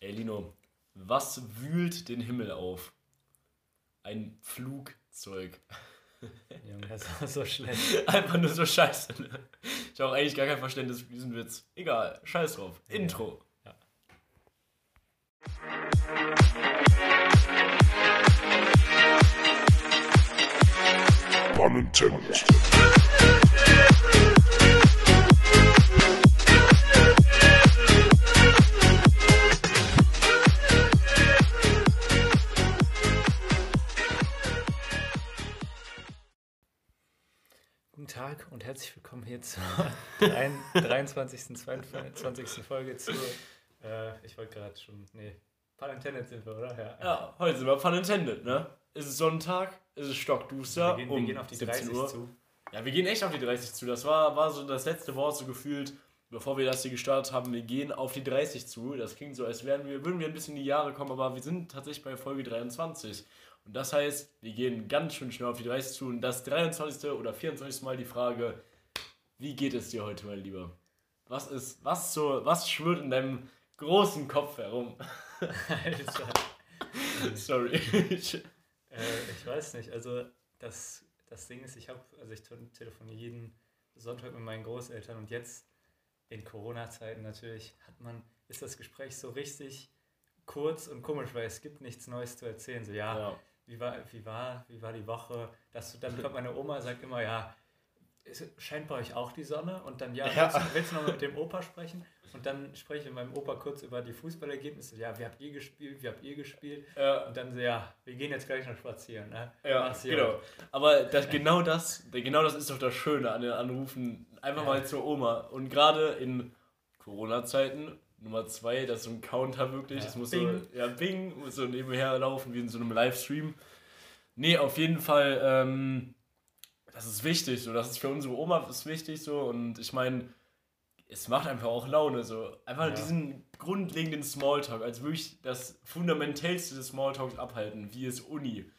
Ey, Lino, was wühlt den Himmel auf? Ein Flugzeug. Junge, das war so schlecht. Einfach nur so scheiße. Ne? Ich habe auch eigentlich gar kein Verständnis für diesen Witz. Egal, scheiß drauf. Ja. Intro. Ja. Pun Tag und herzlich willkommen hier zur 23. 22. Folge zu. Äh, ich wollte gerade schon. Nee, Pun intended sind wir, oder? Ja. Ja, heute sind wir Pun intended, ne? Ist es Sonntag? Ist es stockduster? wir, gehen, um wir gehen auf die 17 30 Uhr. zu. Ja, wir gehen echt auf die 30 zu. Das war, war so das letzte Wort so gefühlt, bevor wir das hier gestartet haben. Wir gehen auf die 30 zu. Das klingt so, als wären wir, würden wir ein bisschen in die Jahre kommen, aber wir sind tatsächlich bei Folge 23. Und das heißt, wir gehen ganz schön schnell auf die 30 zu. Und das 23. oder 24. Mal die Frage, wie geht es dir heute, mein Lieber? Was ist, was so, was schwirrt in deinem großen Kopf herum? Alter. Sorry. Äh, ich weiß nicht, also das, das Ding ist, ich habe, also ich te- telefoniere jeden Sonntag mit meinen Großeltern und jetzt in Corona-Zeiten natürlich hat man, ist das Gespräch so richtig kurz und komisch, weil es gibt nichts Neues zu erzählen. So, ja, ja. Wie war, wie war, wie war die Woche? Das, dann kommt meine Oma, sagt immer, ja, es scheint bei euch auch die Sonne? Und dann, ja, Ja. willst, du, willst du noch mit dem Opa sprechen? Und dann spreche ich mit meinem Opa kurz über die Fußballergebnisse. Ja, wie habt ihr gespielt? Wie habt ihr gespielt? Ja. Und dann so, ja, wir gehen jetzt gleich noch spazieren. Ne? Ja, genau. Aber das, genau, das, genau das ist doch das Schöne an den Anrufen. Einfach Ja. mal zur Oma. Und gerade in Corona-Zeiten, Nummer zwei, das ist so ein Counter wirklich. Ja, Das muss Bing. so, ja, Bing, muss so nebenher laufen, wie in so einem Livestream. Nee, auf jeden Fall, ähm, das ist wichtig. So. Das ist für unsere Oma ist wichtig so. Und ich meine, es macht einfach auch Laune. So. Einfach Ja. diesen grundlegenden Smalltalk, als wirklich das fundamentellste des Smalltalks abhalten, wie es Uni.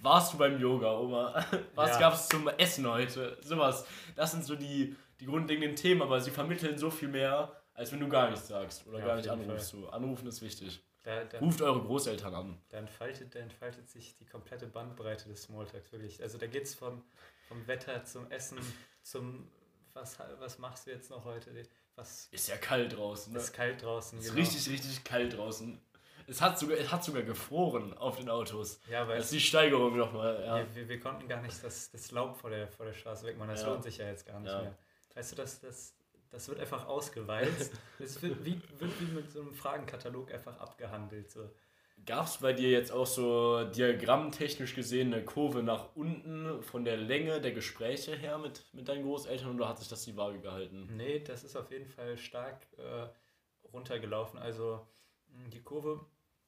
Warst du beim Yoga, Oma? Was Ja. gab's zum Essen heute? Sowas. Das sind so die, die grundlegenden Themen, aber sie vermitteln so viel mehr, als wenn du gar nichts sagst oder Ja, gar nicht anrufst. So. Anrufen ist wichtig. Da, da, Ruft eure Großeltern an. da, entfaltet, da entfaltet sich die komplette Bandbreite des Smalltalks, wirklich. Also da geht es vom, vom Wetter zum Essen, zum was, was machst du jetzt noch heute? Was Ist ja kalt draußen. Ne? ist kalt draußen? Es ist genau. richtig, richtig kalt draußen. Es hat sogar, es hat sogar gefroren auf den Autos. Ja, weil Das ist die Steigerung nochmal. Ja. wir, wir, wir konnten gar nicht das, das Laub vor der, vor der Straße wegmachen. Das Ja. lohnt sich ja jetzt gar nicht Ja. mehr. Weißt du, das, das, das wird einfach ausgewalzt. Es wird wie, wird wie mit so einem Fragenkatalog einfach abgehandelt. So. Gab es bei dir jetzt auch so diagrammtechnisch gesehen eine Kurve nach unten von der Länge der Gespräche her mit, mit deinen Großeltern oder hat sich das die Waage gehalten? Nee, das ist auf jeden Fall stark äh, runtergelaufen. Also die Kurve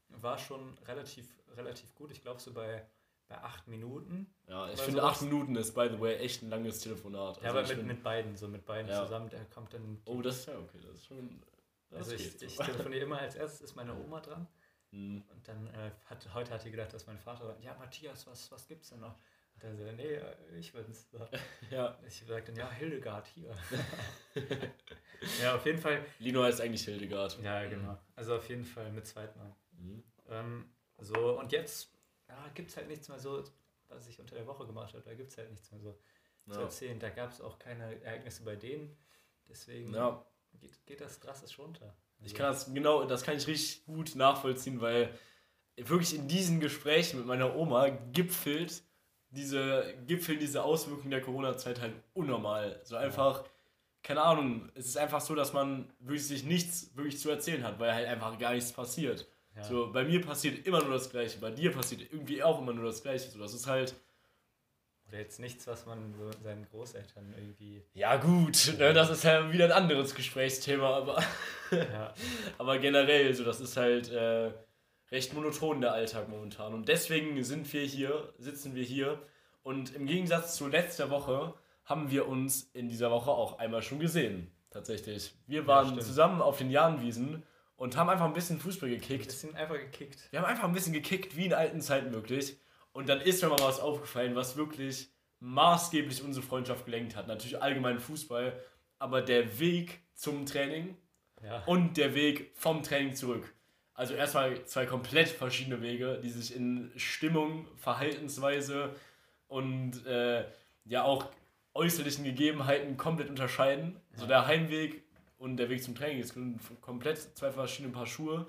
war schon relativ, relativ gut. Ich glaube so bei, bei acht Minuten. Ja, ich finde acht Minuten ist, by the way, echt ein langes Telefonat. Ja, Also aber mit, mit beiden, so mit beiden Ja. zusammen, da kommt dann. Oh, das ist ja okay. Das ist schon. Das also ich, so. ich telefoniere immer als erstes ist meine Oma dran. Hm. Und dann äh, hat heute hat die gedacht, dass mein Vater sagt, ja Matthias, was, was gibt's denn noch? Und dann so, nee, äh, ich bin's. So. Ja, Ich sag dann, ja, Hildegard hier. ja, auf jeden Fall. Lino heißt eigentlich Hildegard. Ja, genau. Also auf jeden Fall mit Zweitnamen. Mhm. Ähm, so, und jetzt ja, gibt es halt nichts mehr so, was ich unter der Woche gemacht habe. Da gibt es halt nichts mehr so zu Ja. erzählen. Da gab es auch keine Ereignisse bei denen. Deswegen ja, geht, geht das drastisch runter. ich Also, kann das genau, das kann ich richtig gut nachvollziehen, weil wirklich in diesen Gesprächen mit meiner Oma gipfelt diese, gipfeln diese Auswirkungen der Corona-Zeit halt unnormal. So einfach, keine Ahnung, es ist einfach so, dass man wirklich sich nichts wirklich zu erzählen hat, weil halt einfach gar nichts passiert. Ja. So, bei mir passiert immer nur das Gleiche, bei dir passiert irgendwie auch immer nur das Gleiche. So, das ist halt, Oder jetzt nichts, was man so seinen Großeltern irgendwie. ja gut, ne, das ist ja wieder ein anderes Gesprächsthema, aber, Ja, aber generell, so, das ist halt äh, recht monoton der Alltag momentan. Und deswegen sind wir hier, sitzen wir hier und im Gegensatz zu letzter Woche haben wir uns in dieser Woche auch einmal schon gesehen, tatsächlich. Wir waren stimmt. zusammen auf den Jahnwiesen und haben einfach ein bisschen Fußball ein gekickt. bisschen einfach gekickt. Wir haben einfach ein bisschen gekickt, wie in alten Zeiten wirklich. Und dann ist mir mal was aufgefallen, was wirklich maßgeblich unsere Freundschaft gelenkt hat. Natürlich allgemein Fußball, aber der Weg zum Training Ja. und der Weg vom Training zurück. Also erstmal zwei komplett verschiedene Wege, die sich in Stimmung, Verhaltensweise und äh, ja auch äußerlichen Gegebenheiten komplett unterscheiden. Ja. So der Heimweg und der Weg zum Training ist komplett zwei verschiedene Paar Schuhe.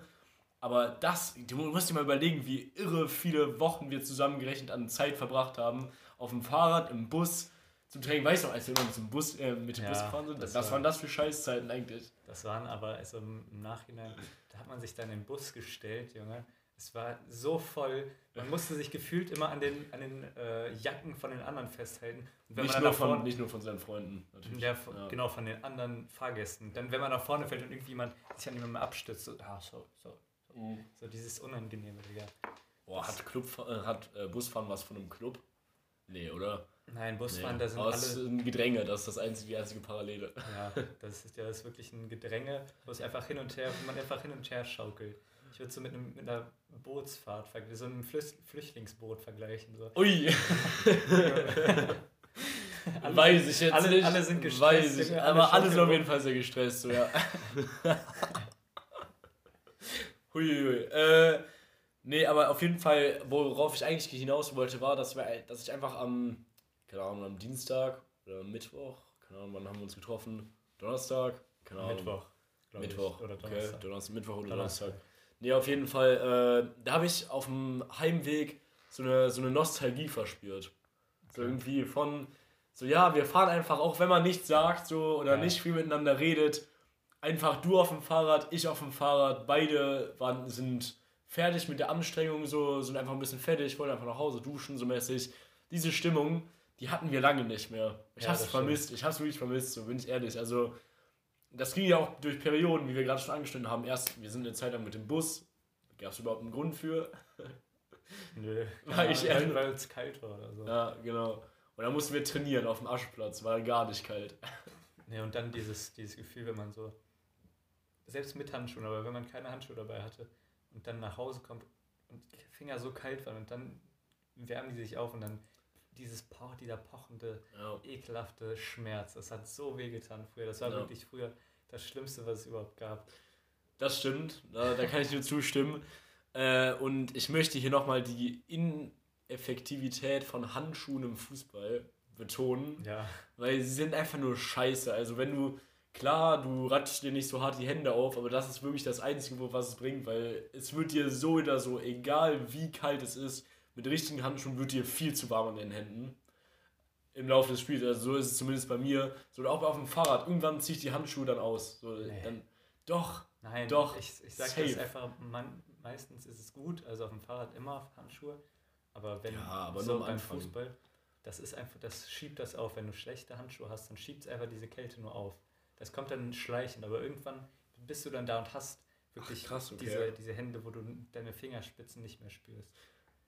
Aber das, du musst dir mal überlegen, wie irre viele Wochen wir zusammengerechnet an Zeit verbracht haben. Auf dem Fahrrad, im Bus, zum Training. Weißt du, als wir immer mit dem Bus, äh, mit dem ja, Bus gefahren sind, was war, waren das für Scheißzeiten eigentlich? Das waren aber, also im Nachhinein, da hat man sich dann in den Bus gestellt, Junge. Es war so voll, man musste sich gefühlt immer an den, an den äh, Jacken von den anderen festhalten. nicht, nur von, nicht nur von seinen Freunden, natürlich. Ja, von, ja, genau, von den anderen Fahrgästen. Dann, wenn man nach vorne fällt und irgendjemand sich an jemandem abstützt, so, ah, so, so, so, mhm. so dieses Unangenehme, Digga. Boah, hat, Club, äh, hat äh, Busfahren was von einem Club? Nee, oder? Nein, Busfahren, nee. da sind Aber alle... Ein Gedränge, das ist das einzige, die einzige Parallele. Ja, das ist ja das ist wirklich ein Gedränge, wo es einfach hin und her, wo man einfach hin und her schaukelt. Ich würde so mit, einem, mit einer Bootsfahrt, so einem Flüchtlingsboot vergleichen. So. Ui! alle, weiß ich jetzt alle, nicht. Alle sind gestresst. Weiß ich, aber alle sind auf jeden Fall sehr gestresst, so, ja. Huiuiui. Äh, nee, aber auf jeden Fall, worauf ich eigentlich hinaus wollte, war, dass, wir, dass ich einfach am, keine Ahnung, am Dienstag oder Mittwoch, keine Ahnung, wann haben wir uns getroffen? Donnerstag? Keine Ahnung. Mittwoch. Mittwoch. Oder Donnerstag. Okay, Donnerstag, Mittwoch oder Donnerstag. Donnerstag. Nee, auf jeden Fall, äh, da habe ich auf dem Heimweg so eine, so eine Nostalgie verspürt. So irgendwie von, so ja, wir fahren einfach, auch wenn man nichts sagt so oder ja. nicht viel miteinander redet, einfach du auf dem Fahrrad, ich auf dem Fahrrad, beide waren, sind fertig mit der Anstrengung, so, sind einfach ein bisschen fertig, wollen einfach nach Hause duschen, so mäßig. Diese Stimmung, die hatten wir lange nicht mehr. Ich ja, hab's vermisst, stimmt. ich hab's wirklich vermisst, so bin ich ehrlich. Also, das ging ja auch durch Perioden, wie wir gerade schon angestellt haben. Erst, wir sind eine Zeit lang mit dem Bus. Gab es überhaupt einen Grund für? Nö. Weil ja, weil es kalt war oder so. Ja, genau. Und dann mussten wir trainieren auf dem Ascheplatz, war gar nicht kalt. Ja, und dann dieses, dieses Gefühl, wenn man so, selbst mit Handschuhen, aber wenn man keine Handschuhe dabei hatte und dann nach Hause kommt und die Finger so kalt waren und dann wärmen die sich auf und dann dieses po dieser pochende, ja. ekelhafte Schmerz. Das hat so wehgetan früher. Das war ja. wirklich früher das Schlimmste, was es überhaupt gab. Das stimmt, da, da kann ich dir zustimmen. Äh, und ich möchte hier nochmal die Ineffektivität von Handschuhen im Fußball betonen. Ja. Weil sie sind einfach nur scheiße. Also wenn du, klar, du ratschst dir nicht so hart die Hände auf, aber das ist wirklich das Einzige, was es bringt, weil es wird dir so oder so, egal wie kalt es ist, mit richtigen Handschuhen wird dir viel zu warm an den Händen. Im Laufe des Spiels. Also so ist es zumindest bei mir. So auch auf dem Fahrrad. Irgendwann ziehe ich die Handschuhe dann aus. So, nee. dann, doch. Nein, doch. Ich, ich sage das einfach, man, meistens ist es gut. Also auf dem Fahrrad immer Handschuhe. Aber wenn ja, aber so beim Anfang. Fußball, das ist einfach, das schiebt das auf. Wenn du schlechte Handschuhe hast, dann schiebt es einfach diese Kälte nur auf. Das kommt dann schleichend, aber irgendwann bist du dann da und hast wirklich Ach, krass, okay. diese, diese Hände, wo du deine Fingerspitzen nicht mehr spürst.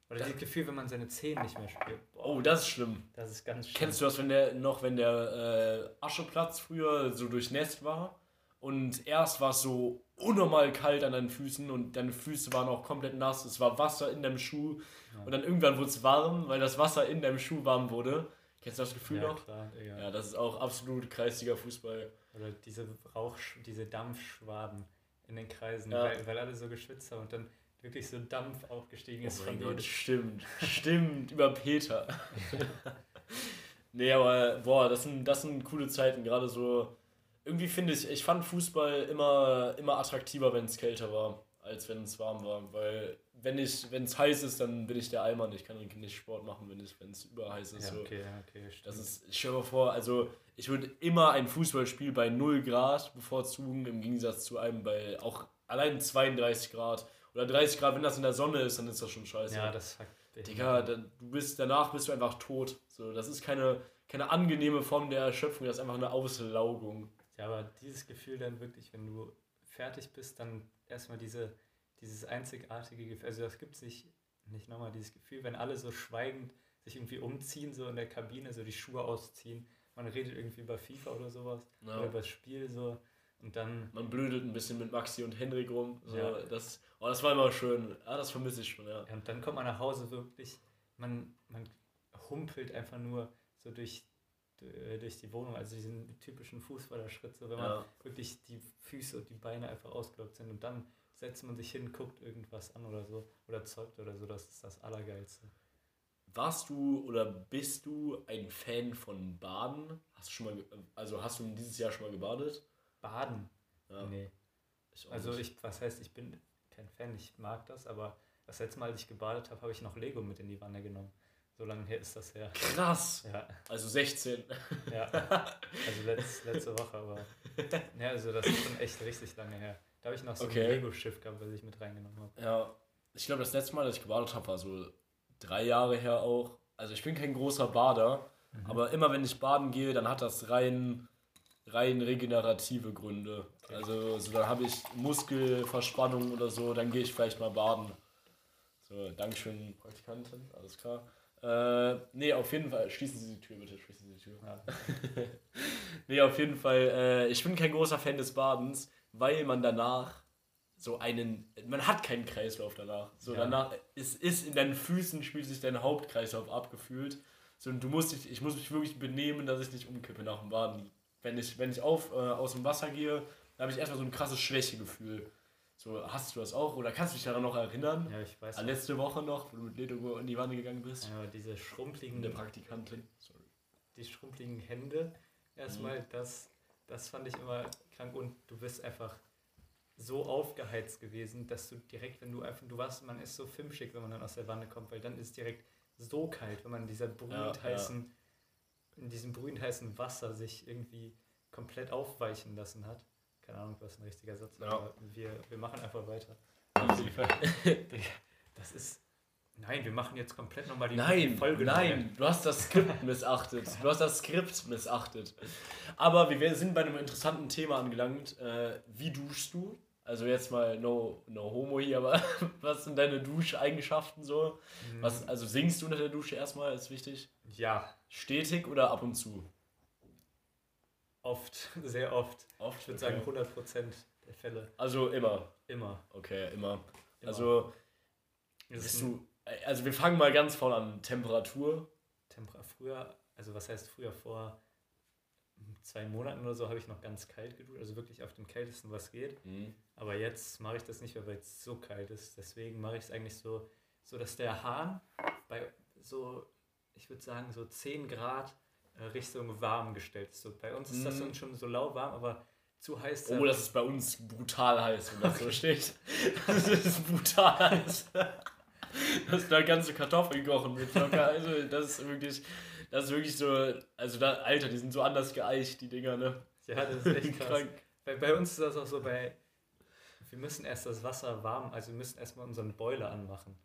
Oder das Gefühl, wenn man seine Zähne nicht mehr spürt. Boah, oh, das ist schlimm. Das ist ganz schlimm. Kennst du das, wenn der noch, wenn der äh, Ascheplatz früher so durchnässt war und erst war es so unnormal kalt an deinen Füßen und deine Füße waren auch komplett nass, es war Wasser in deinem Schuh ja. und dann irgendwann wurde es warm, weil das Wasser in deinem Schuh warm wurde. Kennst du das Gefühl ja, noch? Klar, ja, das ist auch absolut kreisiger Fußball. Oder diese Rauch, diese Dampfschwaden in den Kreisen, ja. weil, weil alle so geschwitzt haben und dann wirklich so Dampf aufgestiegen ist. Oh mein Gott, stimmt. stimmt, über Peter. nee, aber boah, das sind, das sind coole Zeiten, gerade so. Irgendwie finde ich, ich fand Fußball immer, immer attraktiver, wenn es kälter war, als wenn es warm war. Weil wenn ich, wenn es heiß ist, dann bin ich der Allmann. Ich kann nicht Sport machen, wenn es, wenn es überheiß ist. Ja, okay, okay, stimmt. Das ist, ich stelle mir vor, also ich würde immer ein Fußballspiel bei 0 Grad bevorzugen, im Gegensatz zu einem bei auch allein 32 Grad oder 30 Grad, wenn das in der Sonne ist, dann ist das schon scheiße. Ja, das sagt Digga, da, du bist, danach bist du einfach tot. So, das ist keine, keine angenehme Form der Erschöpfung, das ist einfach eine Auslaugung. Ja, aber dieses Gefühl dann wirklich, wenn du fertig bist, dann erstmal diese, dieses einzigartige Gefühl, also das gibt sich nicht nochmal, dieses Gefühl, wenn alle so schweigend sich irgendwie umziehen, so in der Kabine, so die Schuhe ausziehen, man redet irgendwie über FIFA oder sowas, ja. oder über das Spiel so und dann. Man blödelt ein bisschen mit Maxi und Henrik rum. So, ja. das, oh, das war immer schön. Ja, das vermisse ich schon, ja. ja. Und dann kommt man nach Hause wirklich, man, man humpelt einfach nur so durch, durch die Wohnung, also diesen typischen Fußballerschritt, so wenn man wirklich die Füße und die Beine einfach ausgelockt sind und dann setzt man sich hin, guckt irgendwas an oder so oder zeugt oder so. Das ist das Allergeilste. Warst du oder bist du ein Fan von Baden? Hast du schon mal, also hast du dieses Jahr schon mal gebadet? Baden? Ja. Nee. Ich Also ich, was heißt, ich bin kein Fan, ich mag das, aber das letzte Mal, als ich gebadet habe, habe ich noch Lego mit in die Wanne genommen. So lange her ist das her. Krass. Ja, Also 16. ja. Also letz, letzte Woche, aber. Ja, also das ist schon echt richtig lange her. Da habe ich noch so Okay. ein Lego-Schiff gehabt, was ich mit reingenommen habe. Ja, ich glaube, das letzte Mal, dass ich gebadet habe, war so drei Jahre her auch. Also ich bin kein großer Bader, aber immer wenn ich baden gehe, dann hat das rein, rein regenerative Gründe. Also so, dann habe ich Muskelverspannung oder so, dann gehe ich vielleicht mal baden. So, Dankeschön, Praktikantin, alles klar. Äh, nee, auf jeden Fall, schließen Sie die Tür bitte, schließen Sie die Tür. Ja. Nee, auf jeden Fall, äh, ich bin kein großer Fan des Badens, weil man danach so einen, man hat keinen Kreislauf danach. So Ja. danach, es ist in deinen Füßen spielt sich dein Hauptkreislauf abgefühlt. So, und du musst dich, ich muss mich wirklich benehmen, dass ich nicht umkippe nach dem Baden. Wenn ich, wenn ich auf, äh, aus dem Wasser gehe, dann habe ich erstmal so ein krasses Schwächegefühl. So, hast du das auch? Oder kannst du dich daran noch erinnern? Ja, ich weiß. An letzte Woche noch, wo du mit Lego in die Wanne gegangen bist? Ja, diese schrumpeligen, Eine Praktikantin. Sorry. die schrumpeligen Hände. Mhm. Erstmal, das, das fand ich immer krank und du bist einfach so aufgeheizt gewesen, dass du direkt, wenn du einfach, du warst, man ist so filmschick, wenn man dann aus der Wanne kommt, weil dann ist es direkt so kalt, wenn man in dieser brühend Ja, heißen, in diesem brühend heißen Wasser sich irgendwie komplett aufweichen lassen hat. Keine Ahnung, was ein richtiger Satz ist, Ja. aber wir, wir machen einfach weiter. Das ist. Nein, wir machen jetzt komplett nochmal die Nein, Folge neu. nein, du hast das Skript missachtet. Du hast das Skript missachtet. Aber wir sind bei einem interessanten Thema angelangt. Äh, wie duschst du? Also jetzt mal no, no homo hier, aber was sind deine Duscheigenschaften so? Was, also singst du unter der Dusche erstmal, ist wichtig. Ja, Stetig oder ab und zu? oft, sehr oft. Oft, Ich würde sagen 100% der Fälle. Also immer. Immer. Okay, immer. immer. Also bist du. Also wir fangen mal ganz vorne an. Temperatur. Temper früher, also was heißt früher, vor zwei Monaten oder so habe ich noch ganz kalt geduscht, also wirklich auf dem kältesten, was geht. Mhm. Aber jetzt mache ich das nicht mehr, weil es so kalt ist. Deswegen mache ich es eigentlich so, so, dass der Hahn bei so, ich würde sagen, so 10 Grad äh, Richtung warm gestellt ist. So, bei uns ist das dann schon so lauwarm, aber zu heiß. Oh, das ist bei uns brutal heiß, wenn das so steht. Das ist brutal heiß. Das ist da ganze Kartoffeln kochen mit locker. Also, das ist wirklich, das ist wirklich so, also da, Alter, die sind so anders geeicht, die Dinger, ne? ja, das ist echt krass. Bei, bei uns ist das auch so, bei, wir müssen erst das Wasser warm, also wir müssen erstmal unseren Boiler anmachen.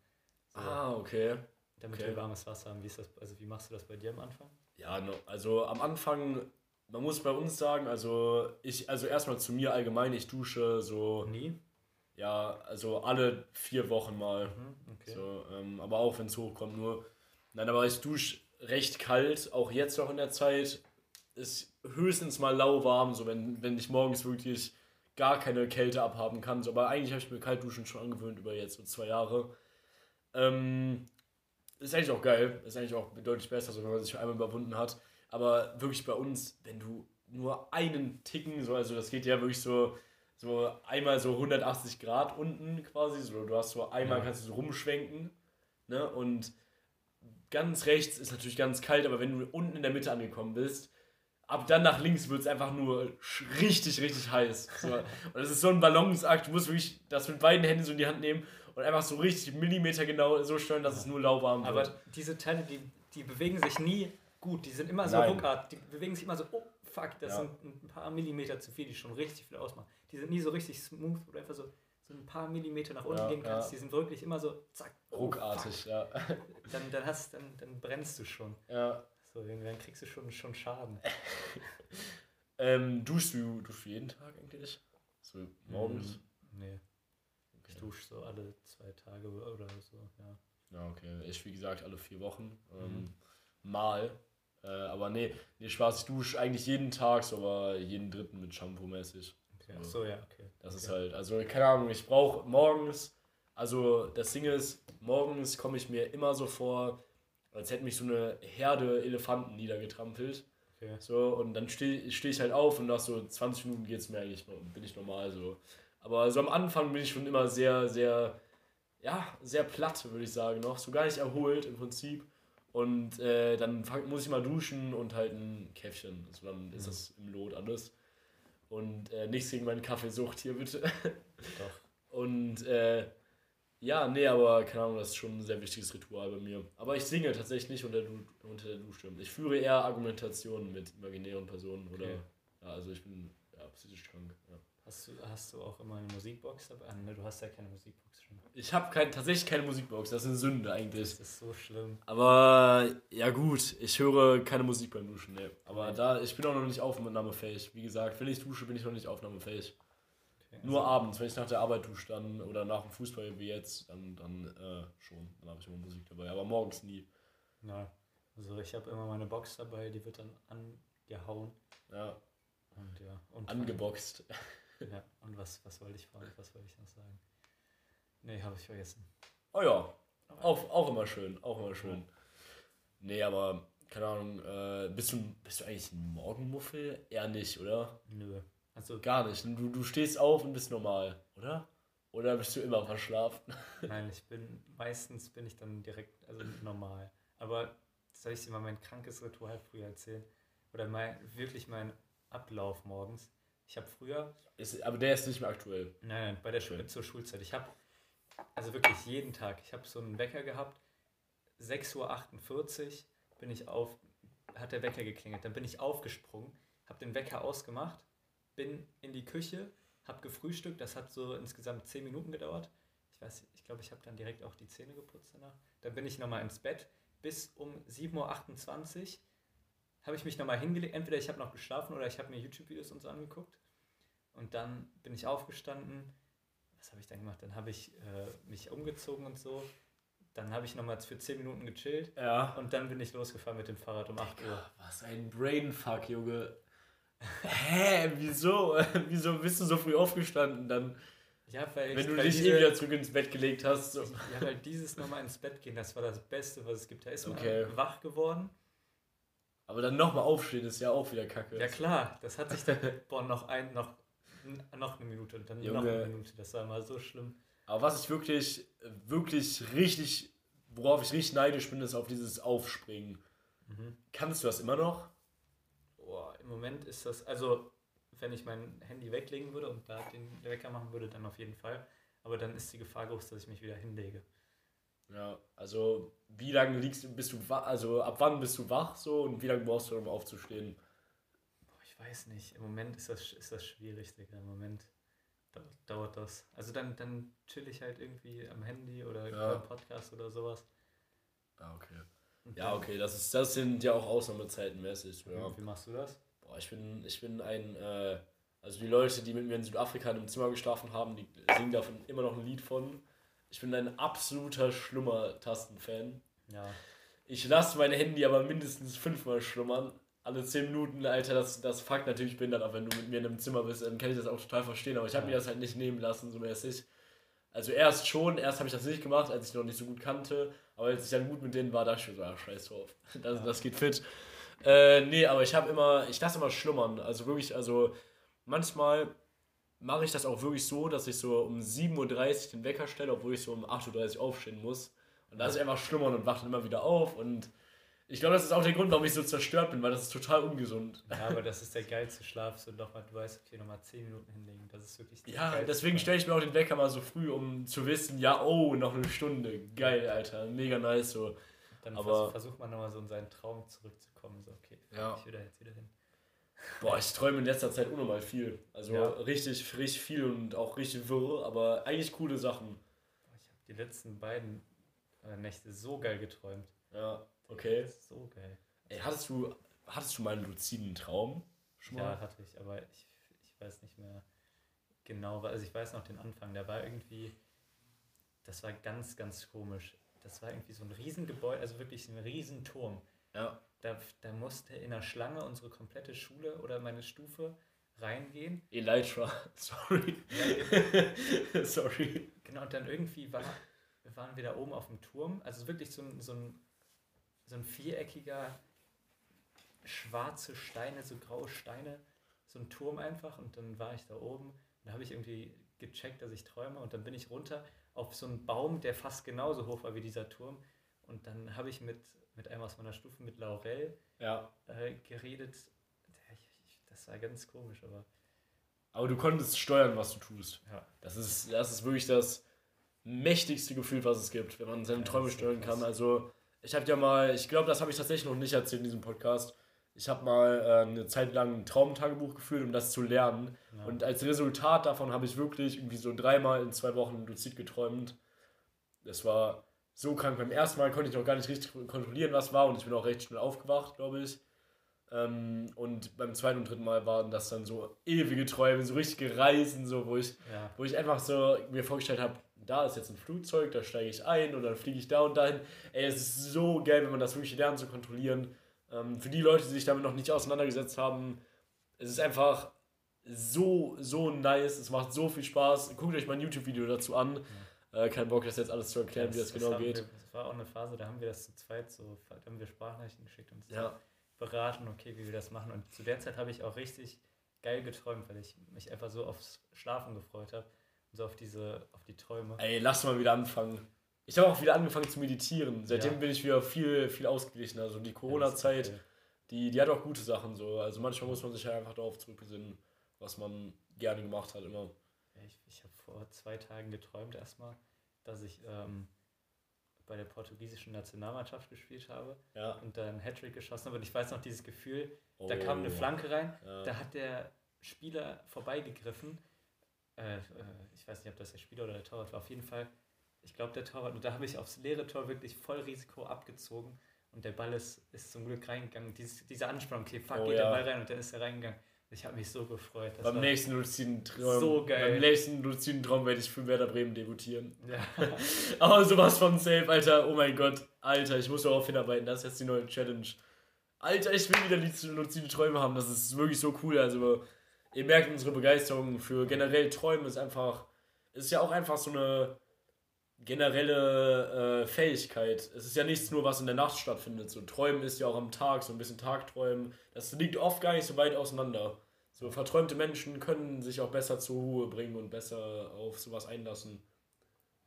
So, Ah, okay. damit okay. wir warmes Wasser haben. Wie ist das, also wie machst du das bei dir am Anfang? Ja, no, also am Anfang, man muss bei uns sagen, also ich, also erstmal zu mir allgemein, ich dusche so, Nie? ja, also alle vier Wochen mal. Mhm, okay. So, ähm, aber auch wenn es hochkommt, nur. Nein, aber ich dusche recht kalt, auch jetzt noch in der Zeit. Ist höchstens mal lauwarm, so wenn, wenn ich morgens wirklich gar keine Kälte abhaben kann. So, aber eigentlich habe ich mir Kaltduschen schon angewöhnt über jetzt so zwei Jahre. Ähm, ist eigentlich auch geil, ist eigentlich auch deutlich besser, so wenn man sich einmal überwunden hat. Aber wirklich bei uns, wenn du nur einen Ticken, so, also das geht ja wirklich so, so einmal so 180 Grad unten quasi, so du hast so einmal Ja. kannst du so rumschwenken, ne? Und ganz rechts ist natürlich ganz kalt, aber wenn du unten in der Mitte angekommen bist, ab dann nach links wird es einfach nur richtig, richtig heiß. So. Und das ist so ein Balanceakt, du musst wirklich das mit beiden Händen so in die Hand nehmen und einfach so richtig Millimeter genau so steuern, dass es nur lauwarm wird. Aber diese Teile, die, die bewegen sich nie gut. Die sind immer so Nein. ruckartig. Die bewegen sich immer so, oh fuck, das Ja. sind ein paar Millimeter zu viel, die schon richtig viel ausmachen. Die sind nie so richtig smooth, wo du einfach so, so ein paar Millimeter nach unten Ja, gehen kannst. ja. Die sind wirklich immer so, zack, oh, Ruckartig, ja. fuck. Dann, dann, hast, dann, dann brennst du schon. ja. So, irgendwann kriegst du schon, schon Schaden. Ähm, duschst du, duschst du jeden Tag eigentlich? So morgens? Mm, Nee, ich dusche so alle zwei Tage oder so, ja. Ja, okay. Ich, wie gesagt, alle vier Wochen. Ähm, Mhm. Mal. Äh, aber nee, nee, Spaß, ich dusche eigentlich jeden Tag, so aber jeden dritten mit Shampoo mäßig. Okay. Ach so, ja, okay. Das ist okay. halt, also keine Ahnung, ich brauche morgens, also das Ding ist, morgens komme ich mir immer so vor, als hätte mich so eine Herde Elefanten niedergetrampelt. Okay. So, und dann stehe steh ich halt auf und nach so 20 Minuten geht's mir eigentlich, bin ich normal so. Aber so am Anfang bin ich schon immer sehr, sehr, ja, sehr platt, würde ich sagen, noch. So gar nicht erholt im Prinzip. Und äh, dann fang, muss ich mal duschen und halt ein Käffchen. Also dann ist Mhm. das im Lot alles. Und äh, nichts gegen meine Kaffeesucht hier, bitte. Doch. Und äh, ja, nee, aber keine Ahnung, das ist schon ein sehr wichtiges Ritual bei mir. Aber ich singe tatsächlich nicht unter, du unter der Dusche. Ich führe eher Argumentationen mit imaginären Personen oder. Okay. Ja, also ich bin ja, psychisch krank. Ja. Hast du, hast du auch immer eine Musikbox dabei? Ah, ne, du hast ja keine Musikbox schon. Ich habe kein, tatsächlich keine Musikbox, das ist eine Sünde eigentlich. Das ist so schlimm. Aber ja gut, ich höre keine Musik beim Duschen, ne. Aber da, ich bin auch noch nicht aufnahmefähig. Wie gesagt, wenn ich dusche, bin ich noch nicht aufnahmefähig. Nur abends, wenn ich nach der Arbeit dusche dann oder nach dem Fußball wie jetzt, dann, dann äh, schon. Dann habe ich immer Musik dabei. Aber morgens nie. Ja. Also ich habe immer meine Box dabei, die wird dann angehauen. Ja, Und ja. Und angeboxt. Ja, und was, was wollte ich fragen? Was wollte ich noch sagen? Nee, habe ich vergessen. Oh ja, auch, auch immer schön, auch immer schön. Nee, aber keine Ahnung, äh, bist, du, bist du eigentlich ein Morgenmuffel? Eher nicht, oder? Nö. Also Gar nicht. Du, du stehst auf und bist normal, oder? Oder bist du immer verschlafen? Nein, ich bin, meistens bin ich dann direkt, also normal. Aber soll ich dir mal mein krankes Ritual früher erzählen? Oder mein, wirklich mein Ablauf morgens. Ich habe früher, Ist, aber der ist nicht mehr aktuell. nein, nein, bei der Schule, zur Schulzeit, ich habe, also wirklich jeden Tag, ich habe so einen Wecker gehabt, 6.48 Uhr bin ich auf, hat der Wecker geklingelt, dann bin ich aufgesprungen, habe den Wecker ausgemacht, bin in die Küche, habe gefrühstückt, das hat so insgesamt 10 Minuten gedauert. Ich weiß, ich glaube, ich habe dann direkt auch die Zähne geputzt danach. Dann bin ich nochmal ins Bett. Bis um 7.28 Uhr habe ich mich nochmal hingelegt. Entweder ich habe noch geschlafen oder ich habe mir YouTube-Videos und so angeguckt. Und dann bin ich aufgestanden. Was habe ich dann gemacht? Dann habe ich äh, mich umgezogen und so. Dann habe ich nochmal für 10 Minuten gechillt. Ja. Und dann bin ich losgefahren mit dem Fahrrad um 8 Uhr. Was ein Brainfuck, Junge. Hä, wieso? wieso bist du so früh aufgestanden dann, Ja, weil, wenn du weil dich eh wieder zurück ins Bett gelegt hast? So. Ja, weil dieses nochmal ins Bett gehen, das war das Beste, was es gibt. Da ist man Okay. wach geworden. Aber dann nochmal aufstehen ist ja auch wieder kacke. Ja klar, das hat sich dann, boah, noch ein, noch, noch eine Minute und dann noch Junge. eine Minute. Das war immer so schlimm. Aber was ich wirklich, wirklich richtig, worauf ich richtig neidisch bin, ist auf dieses Aufspringen. Mhm. Kannst du das immer noch? Im Moment ist das, also wenn ich mein Handy weglegen würde und da den Wecker machen würde, dann auf jeden Fall. Aber dann ist die Gefahr groß, dass ich mich wieder hinlege. Ja, also wie lange liegst du, bist du wach, also ab wann bist du wach so und wie lange brauchst du, um aufzustehen? Boah, ich weiß nicht. Im Moment ist das, ist das schwierig, Digga. Im Moment dauert, das. Also dann, dann chill ich halt irgendwie am Handy oder Ja. Podcast oder sowas. Ah, okay. Ja, okay, das, ist, das sind ja auch Ausnahmezeiten mäßig. Ja. Wie machst du das? Boah, ich bin, ich bin ein, äh, also die Leute, die mit mir in Südafrika in einem Zimmer geschlafen haben, die singen davon immer noch ein Lied von. Ich bin ein absoluter Schlummertasten-Fan. Ja. Ich lasse mein Handy aber mindestens fünfmal schlummern. Alle zehn Minuten, Alter, das, das fuckt natürlich behindert ab, wenn du mit mir in einem Zimmer bist, dann kann ich das auch total verstehen, aber ich habe Ja. mir das halt nicht nehmen lassen, so mäßig. Also erst schon, erst habe ich das nicht gemacht, als ich noch nicht so gut kannte, aber als ich dann gut mit denen war, dachte ich mir so, ah, scheiß drauf, das, Ja. das geht fit. Äh, nee, aber ich habe immer, ich lasse immer schlummern, also wirklich, also manchmal mache ich das auch wirklich so, dass ich so um 7.30 Uhr den Wecker stelle, obwohl ich so um 8.30 Uhr aufstehen muss. Und ist ich einfach schlummern und wache dann immer wieder auf. Und ich glaube, das ist auch der Grund, warum ich so zerstört bin, weil das ist total ungesund. Ja, aber das ist der geilste Schlaf, so nochmal, du weißt, okay, nochmal 10 Minuten hinlegen, das ist wirklich der Ja, deswegen stelle ich mir auch den Wecker mal so früh, um zu wissen, ja, oh, noch eine Stunde. Geil, Alter. Mega nice so. Dann aber- vers versucht man nochmal so in seinen Traum zurückzukommen, so, okay, Ja. ich will da jetzt wieder hin. Boah, ich träume in letzter Zeit unnormal viel. Also Ja. richtig, richtig viel und auch richtig wirr, aber eigentlich coole Sachen. Ich habe die letzten beiden äh, Nächte so geil geträumt. Ja, okay. So geil. Ey, hattest du, hattest du mal einen luziden Traum? Schon Ja, mal? hatte ich, aber ich, ich weiß nicht mehr genau, also ich weiß noch den Anfang, der war irgendwie, das war ganz, ganz komisch. Das war irgendwie so ein Riesengebäude, also wirklich ein Riesenturm. Ja. Da, da musste in der Schlange unsere komplette Schule oder meine Stufe reingehen. Elytra. Sorry. Sorry. Genau, und dann irgendwie war, waren wir da oben auf dem Turm. Also wirklich so ein, so ein, so ein viereckiger, schwarze Steine, so graue Steine, so ein Turm einfach. Und dann war ich da oben. Da habe ich irgendwie gecheckt, dass ich träume und dann bin ich runter auf so einen Baum, der fast genauso hoch war wie dieser Turm und dann habe ich mit, mit einem aus meiner Stufe, mit Laurel, Ja. äh, geredet. Das war ganz komisch, aber Aber du konntest steuern, was du tust. ja. Das ist, das ist wirklich das mächtigste Gefühl, was es gibt, wenn man seine Ja, Träume steuern kann. Also, ich habe ja mal, ich glaube, das habe ich tatsächlich noch nicht erzählt in diesem Podcast. Ich habe mal äh, eine Zeit lang ein Traumtagebuch geführt, um das zu lernen. Ja. Und als Resultat davon habe ich wirklich irgendwie so dreimal in zwei Wochen luzid geträumt. Das war so krank. Beim ersten Mal konnte ich noch gar nicht richtig kontrollieren, was war. Und ich bin auch recht schnell aufgewacht, glaube ich. Ähm, und beim zweiten und dritten Mal waren das dann so ewige Träume, so richtige Reisen, so, wo ich ja. wo ich einfach so mir vorgestellt habe, da ist jetzt ein Flugzeug, da steige ich ein und dann fliege ich da und dahin. Ey, es ist so geil, wenn man das wirklich lernt zu kontrollieren. Ähm, für die Leute, die sich damit noch nicht auseinandergesetzt haben, es ist einfach so, so nice. Es macht so viel Spaß. Guckt euch mein YouTube-Video dazu an. Äh, kein Bock, das jetzt alles zu erklären, wie das, genau haben geht. Wir, das war auch eine Phase, da haben wir das zu zweit so, da haben wir Sprachnachrichten geschickt und so Ja, beraten, okay, wie wir das machen. Und zu der Zeit habe ich auch richtig geil geträumt, weil ich mich einfach so aufs Schlafen gefreut habe und so auf diese, auf die Träume. ey, lass mal wieder anfangen. Ich habe auch wieder angefangen zu meditieren. Seitdem Ja. bin ich wieder viel, viel ausgeglichener. Also die Corona-Zeit. Okay. die, die hat auch gute Sachen so. Also manchmal muss man sich ja einfach darauf zurückbesinnen, was man gerne gemacht hat immer. Ich ich habe vor zwei Tagen geträumt erstmal, dass ich ähm, bei der portugiesischen Nationalmannschaft gespielt habe Ja. und da einen Hattrick geschossen habe. Und ich weiß noch dieses Gefühl, Oh. da kam eine Flanke rein, Ja. da hat der Spieler vorbeigegriffen. Äh, äh, ich weiß nicht, ob das der Spieler oder der Torwart war. Auf jeden Fall, ich glaube der Torwart. Und da habe ich aufs leere Tor wirklich voll Risiko abgezogen. Und der Ball ist, ist zum Glück reingegangen. Dieses, diese Anspannung, okay, fuck, Oh geht ja. der Ball rein und dann ist er reingegangen. Ich habe mich so gefreut. Beim nächsten luziden Traum. So geil. Beim nächsten luziden Traum werde ich für Werder Bremen debütieren. Ja. Aber sowas von safe, Alter. Oh mein Gott. Alter, ich muss darauf hinarbeiten. Das ist jetzt die neue Challenge. Alter, ich will wieder luzide Träume haben. Das ist wirklich so cool. Also, ihr merkt unsere Begeisterung für generell Träume ist einfach. Ist ja auch einfach so eine generelle äh, Fähigkeit. Es ist ja nichts nur, was in der Nacht stattfindet. So Träumen ist ja auch am Tag, so ein bisschen Tagträumen. Das liegt oft gar nicht so weit auseinander. So verträumte Menschen können sich auch besser zur Ruhe bringen und besser auf sowas einlassen.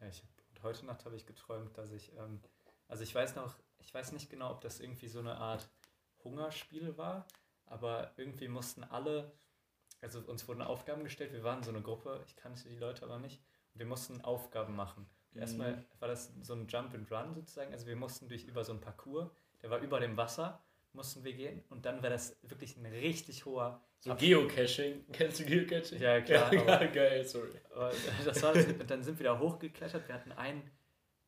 Ja, ich heute Nacht habe ich geträumt, dass ich, ähm, also ich weiß noch, ich weiß nicht genau, ob das irgendwie so eine Art Hungerspiel war, aber irgendwie mussten alle, also uns wurden Aufgaben gestellt, wir waren so eine Gruppe, ich kannte die Leute aber nicht, und wir mussten Aufgaben machen. Mhm. Erstmal war das so ein Jump and Run sozusagen, also wir mussten durch über so einen Parcours, der war über dem Wasser, mussten wir gehen, und dann war das wirklich ein richtig hoher So Ab- Geocaching. Kennst du Geocaching? Ja, klar, Ja, aber- geil, sorry. Das war das, und dann sind wir da hochgeklettert. Wir hatten einen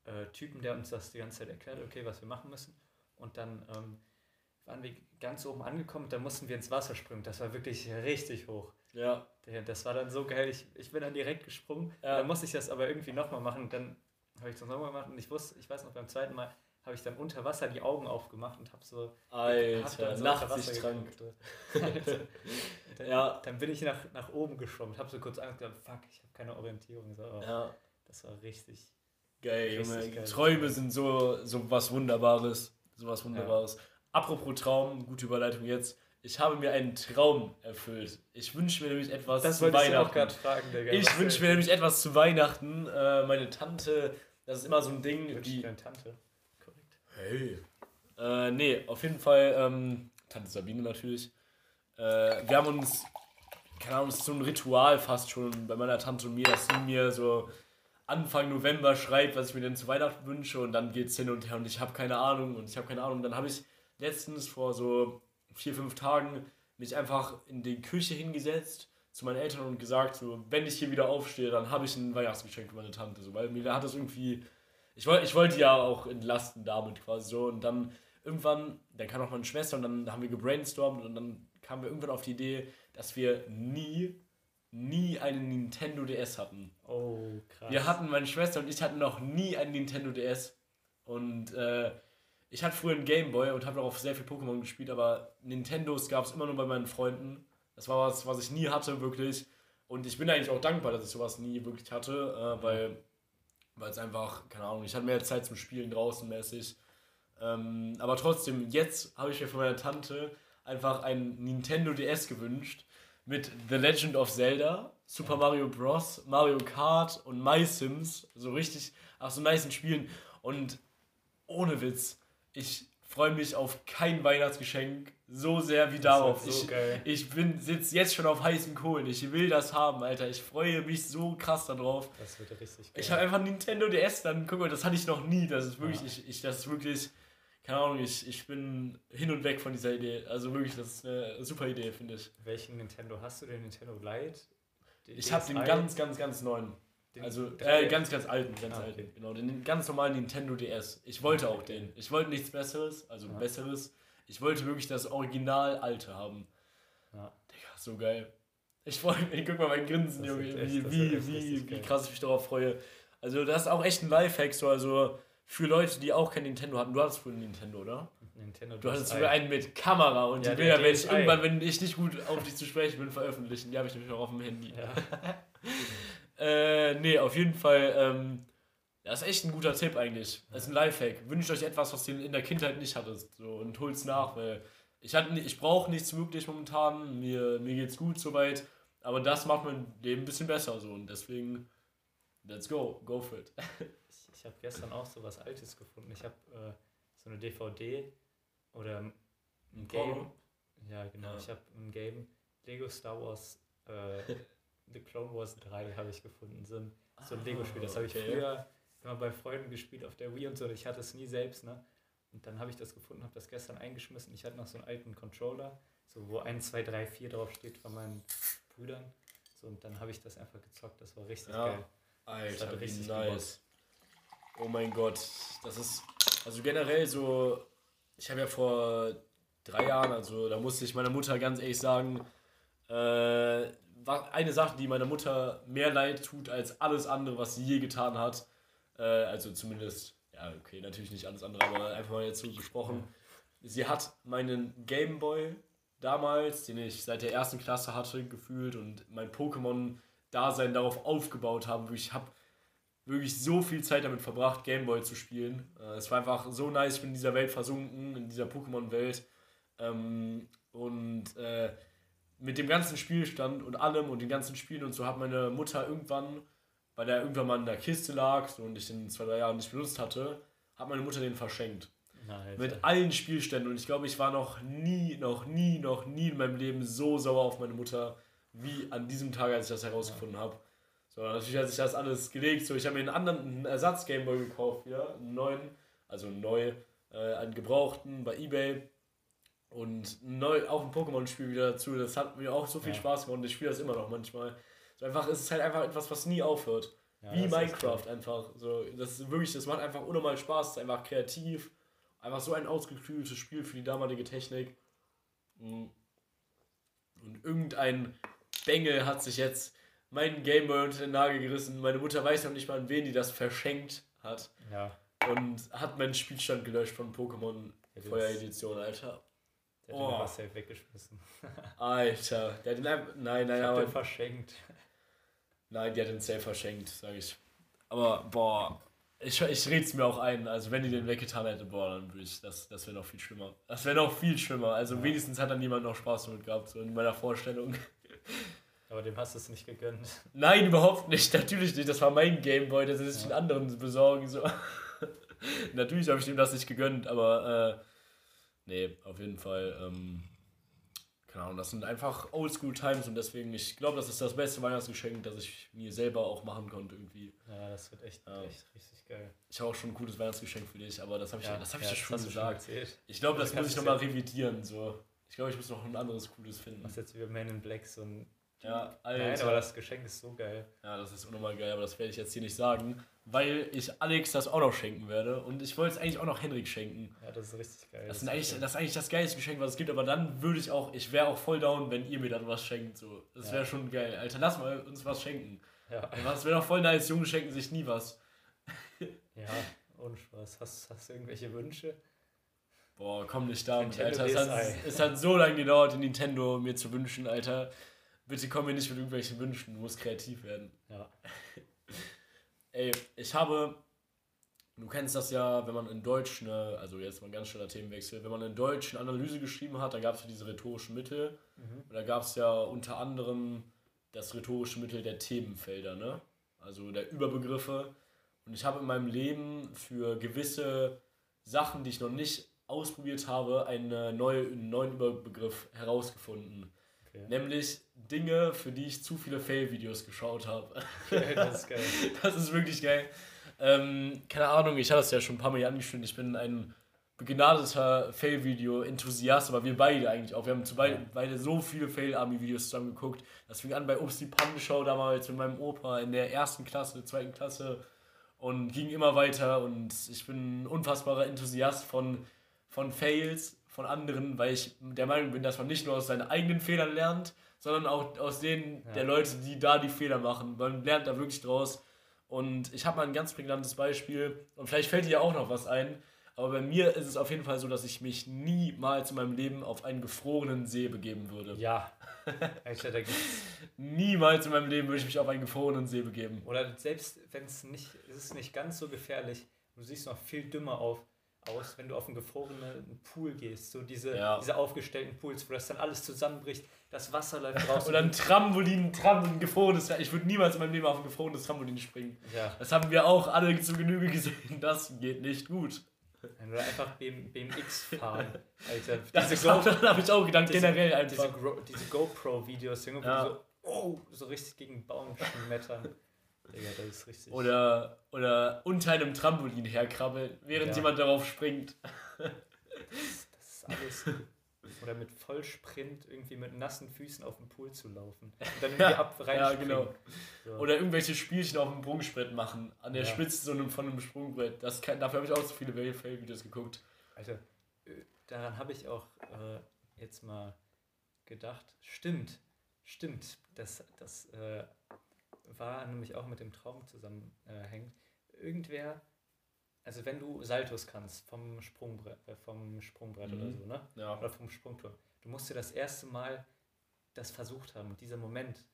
äh, Typen, der uns das die ganze Zeit erklärt, okay, was wir machen müssen. Und dann ähm, waren wir ganz oben angekommen, da mussten wir ins Wasser springen. Das war wirklich richtig hoch. Ja, Das war dann so geil. Ich, ich bin dann direkt gesprungen. Ja. Dann musste ich das aber irgendwie nochmal machen. Dann habe ich das nochmal gemacht und ich wusste, ich weiß noch, beim zweiten Mal habe ich dann unter Wasser die Augen aufgemacht und habe so hab Alter, dann so. Alter. dann, Ja. dann bin ich nach, nach oben geschwommen, habe so kurz Angst gehabt, fuck, ich habe keine Orientierung. So, Ja, Das war richtig. geil, Junge. geil. Träume sind so, so was Wunderbares. So was Wunderbares. Apropos Traum, gute Überleitung jetzt. Ich habe mir einen Traum erfüllt. Ich wünsche mir nämlich etwas Das zu wollte ich auch Weihnachten. gerade fragen, Digga. Ich wünsche mir nämlich etwas zu Weihnachten. Äh, meine Tante, das ist immer so ein Ding, wünsche die. deine Tante. Korrekt. Hey. Äh, nee, auf jeden Fall, ähm, Tante Sabine natürlich. Äh, wir haben uns, keine Ahnung, es ist so ein Ritual fast schon bei meiner Tante und mir, dass sie mir so Anfang November schreibt, was ich mir denn zu Weihnachten wünsche und dann geht's hin und her und ich habe keine Ahnung und ich habe keine Ahnung. Dann habe ich letztens vor so vier, fünf Tagen mich einfach in die Küche hingesetzt zu meinen Eltern und gesagt, so, wenn ich hier wieder aufstehe, dann habe ich ein Weihnachtsgeschenk für meine Tante. So, weil mir hat das irgendwie ich wollte ich wollte ja auch entlasten damit quasi so und dann irgendwann, dann kam auch meine Schwester und dann haben wir gebrainstormt und dann kamen wir irgendwann auf die Idee, dass wir nie, nie einen Nintendo DS hatten. Oh, krass. Wir hatten, meine Schwester und ich hatten noch nie einen Nintendo DS und äh, ich hatte früher einen Gameboy und habe darauf sehr viel Pokémon gespielt, aber Nintendos gab es immer nur bei meinen Freunden. Das war was, was ich nie hatte, wirklich. Und ich bin eigentlich auch dankbar, dass ich sowas nie wirklich hatte, äh, weil es einfach, keine Ahnung, ich hatte mehr Zeit zum Spielen draußen mäßig. Ähm, aber trotzdem, jetzt habe ich mir von meiner Tante einfach ein Nintendo DS gewünscht mit The Legend of Zelda, Super Mario Bros., Mario Kart und My Sims. So richtig, ach so nice Spielen. Und ohne Witz, ich freue mich auf kein Weihnachtsgeschenk so sehr wie darauf. So ich, ich bin sitze jetzt schon auf heißen Kohlen. Ich will das haben, Alter. Ich freue mich so krass darauf. Das wird richtig geil. Ich habe einfach Nintendo DS, dann guck mal, das hatte ich noch nie. Das ist wirklich, ja. ich, ich, das ist wirklich, keine Ahnung, ich, ich bin hin und weg von dieser Idee. Also wirklich, das ist eine super Idee, finde ich. Welchen Nintendo hast du, den Nintendo Lite? Den ich habe den ganz, ganz, ganz neuen. Den also äh, ganz, ganz alten, ganz ah, alten. Genau, den ganz normalen Nintendo DS. Ich wollte auch den. Ich wollte nichts Besseres, also ja. Besseres. Ich wollte wirklich das Original alte haben. Ja. Digga, so geil. Ich freue mich, guck mal mein Grinsen, Junge, wie, wie, wie, wie krass ich mich darauf freue. Also, das ist auch echt ein Lifehack, so, also für Leute, die auch kein Nintendo hatten. Du hattest wohl ein Nintendo, oder? Nintendo du hattest sogar einen mit Kamera und ja, die Bilder werde ich irgendwann, wenn ich nicht gut auf dich zu sprechen bin, veröffentlichen. Die habe ich nämlich auch auf dem Handy. Ja. äh, nee, auf jeden Fall. Ähm, das ist echt ein guter Tipp eigentlich. Das ist ein Lifehack. Wünscht euch etwas, was ihr in der Kindheit nicht hattet. So, und holt's nach, weil ich, ich brauche nichts wirklich momentan. Mir, mir geht's gut soweit. Aber das macht mein Leben ein bisschen besser. So. Und deswegen, let's go. Go for it. ich ich habe gestern auch so was Altes gefunden. Ich habe äh, so eine DVD oder ein, ein Game. Ja, genau. Ja. Ich habe ein Game Lego Star Wars äh, The Clone Wars 3 habe ich gefunden. So ein, so ein Lego-Spiel. Das habe ich okay. früher immer bei Freunden gespielt auf der Wii und so. Ich hatte es nie selbst, ne? Und dann habe ich das gefunden, habe das gestern eingeschmissen. Ich hatte noch so einen alten Controller, so wo 1, 2, 3, 4 drauf steht von meinen Brüdern. So, und dann habe ich das einfach gezockt. Das war richtig ja. geil. Alter, richtig nice. Oh mein Gott. Das ist, also generell so, ich habe ja vor drei Jahren, also da musste ich meiner Mutter ganz ehrlich sagen, äh, eine Sache, die meiner Mutter mehr leid tut als alles andere, was sie je getan hat, äh, also zumindest, ja, okay, natürlich nicht alles andere, aber einfach mal jetzt so gesprochen. Sie hat meinen Gameboy damals, den ich seit der ersten Klasse hatte, gefühlt und mein Pokémon-Dasein darauf aufgebaut habe. Ich habe wirklich so viel Zeit damit verbracht, Gameboy zu spielen. Äh, es war einfach so nice, ich bin in dieser Welt versunken, in dieser Pokémon-Welt. Ähm, und äh, mit dem ganzen Spielstand und allem und den ganzen Spielen und so hat meine Mutter irgendwann weil der irgendwann mal in der Kiste lag so, und ich den zwei, drei Jahren nicht benutzt hatte, hat meine Mutter den verschenkt. Alter. Mit allen Spielständen. Und ich glaube, ich war noch nie, noch nie, noch nie in meinem Leben so sauer auf meine Mutter, wie an diesem Tag, als ich das herausgefunden ja. habe. So, natürlich hat sich das alles gelegt. So, ich habe mir einen anderen einen Ersatz Gameboy gekauft, ja, einen neuen, also neu, äh, einen gebrauchten bei eBay. Und neu, auch ein Pokémon-Spiel wieder dazu. Das hat mir auch so viel ja. Spaß gemacht und ich spiele das immer noch manchmal. So einfach, es ist halt einfach etwas, was nie aufhört. Ja, Wie Minecraft einfach. So, das ist wirklich, das macht einfach unnormal Spaß, es ist einfach kreativ. Einfach so ein ausgeklügeltes Spiel für die damalige Technik. Mm. Und irgendein Bengel hat sich jetzt meinen Gameboy unter den Nagel gerissen. Meine Mutter weiß noch nicht mal, an wen die das verschenkt hat. Ja. Und hat meinen Spielstand gelöscht von Pokémon Feueredition, Alter. Der hat oh. den safe weggeschmissen. Alter, der hat den einfach. Nein, nein, ich aber. Den verschenkt. Nein, die hat den safe verschenkt, sag ich. Aber, boah, ich, ich red's mir auch ein. Also, wenn die den weggetan hätte, boah, dann würde ich, das, das wäre noch viel schlimmer. Das wäre noch viel schlimmer. Also, ja. wenigstens hat dann niemand noch Spaß damit gehabt, so in meiner Vorstellung. Aber dem hast du es nicht gegönnt. Nein, überhaupt nicht. Natürlich nicht. Das war mein Gameboy, der sich ja. den anderen besorgen. So. Natürlich habe ich dem das nicht gegönnt, aber äh, nee, auf jeden Fall. Ähm, keine Ahnung, das sind einfach Oldschool Times und deswegen, ich glaube, das ist das beste Weihnachtsgeschenk, das ich mir selber auch machen konnte irgendwie. Ja, das wird echt, ja. echt richtig geil. Ich habe auch schon ein gutes Weihnachtsgeschenk für dich, aber das habe ich, ja, das hab ja, ich ja schon gesagt. Schon ich glaube, das, muss ich nochmal revidieren. So. Ich glaube, ich muss noch ein anderes cooles finden. Was jetzt wie Man in Black so ein ja, Alter. Nein, aber das Geschenk ist so geil. Ja, das ist unnormal geil, aber das werde ich jetzt hier nicht sagen, weil ich Alex das auch noch schenken werde und ich wollte es eigentlich auch noch Henrik schenken. Ja, das ist richtig geil. Das, das, ist, eigentlich, das ist eigentlich das geilste Geschenk, was es gibt, aber dann würde ich auch, ich wäre auch voll down, wenn ihr mir dann was schenkt. So. Das wäre ja. schon geil. Alter, lass mal uns was schenken. Ja. Das wäre doch voll nice, Junge schenken sich nie was. ja, ohne Spaß. Hast, hast du irgendwelche Wünsche? Boah, komm nicht damit, Alter. Es hat, es hat so lange gedauert, den Nintendo mir zu wünschen, Alter. Bitte komm mir nicht mit irgendwelchen Wünschen, du musst kreativ werden. Ja. Ey, ich habe du kennst das ja, wenn man in Deutsch, eine, also jetzt mal ein ganz schneller Themenwechsel, wenn man in Deutsch eine Analyse geschrieben hat, dann gab es ja diese rhetorischen Mittel. Mhm. Und da gab es ja unter anderem das rhetorische Mittel der Themenfelder, ne? Also der Überbegriffe. Und ich habe in meinem Leben für gewisse Sachen, die ich noch nicht ausprobiert habe, eine neue, einen neuen Überbegriff herausgefunden. Okay. Nämlich Dinge, für die ich zu viele Fail-Videos geschaut habe. Okay, das ist geil. das ist wirklich geil. Ähm, keine Ahnung, ich hatte es ja schon ein paar Mal hier angeschnitten. Ich bin ein begnadeter Fail-Video-Enthusiast, aber wir beide eigentlich auch. Wir haben zu beide, beide so viele Fail-Army-Videos zusammen geguckt. Das fing an bei Obst die Pannenshow damals mit meinem Opa in der ersten Klasse, zweiten Klasse und ging immer weiter. Und ich bin ein unfassbarer Enthusiast von, von Fails, von anderen, weil ich der Meinung bin, dass man nicht nur aus seinen eigenen Fehlern lernt, sondern auch aus denen ja. der Leute, die da die Fehler machen. Man lernt da wirklich draus. Und ich habe mal ein ganz prägnantes Beispiel und vielleicht fällt dir ja auch noch was ein. Aber bei mir ist es auf jeden Fall so, dass ich mich niemals in meinem Leben auf einen gefrorenen See begeben würde. Ja. Niemals in meinem Leben würde ich mich auf einen gefrorenen See begeben. Oder selbst wenn es nicht, es ist nicht ganz so gefährlich, du siehst noch viel dümmer auf, aus, wenn du auf einen gefrorenen Pool gehst. So diese, ja. diese aufgestellten Pools, wo das dann alles zusammenbricht, das Wasser läuft raus. Oder ein Trampolin, Trampolin, gefrorenes. Ich würde niemals in meinem Leben auf ein gefrorenes Trampolin springen. Ja. Das haben wir auch alle zu Genüge gesehen. Das geht nicht gut. Oder einfach BMX fahren. Alter, das habe ich auch gedacht, diese, generell einfach. Diese, diese GoPro-Videos, wo ja. so, oh, so richtig gegen den Baum schmettern. Digga, das ist richtig. Oder, oder unter einem Trampolin herkrabbeln, während ja. jemand darauf springt. Das, ist alles. Oder mit Vollsprint irgendwie mit nassen Füßen auf dem Pool zu laufen. Und dann irgendwie ab rein Ja, genau. So. Oder irgendwelche Spielchen auf dem Sprungbrett machen. An der ja. Spitze so einem, von einem Sprungbrett. Das kann, dafür habe ich auch so viele Fail-Videos geguckt. Alter, äh, daran habe ich auch äh, jetzt mal gedacht. Stimmt, stimmt. Das, das äh, war nämlich auch mit dem Traum zusammenhängt. Irgendwer also wenn du Saltos kannst vom Sprungbrett, äh, vom Sprungbrett mhm. oder so, ne? Ja. Oder vom Sprungturm, du musst dir das erste Mal das versucht haben dieser Moment,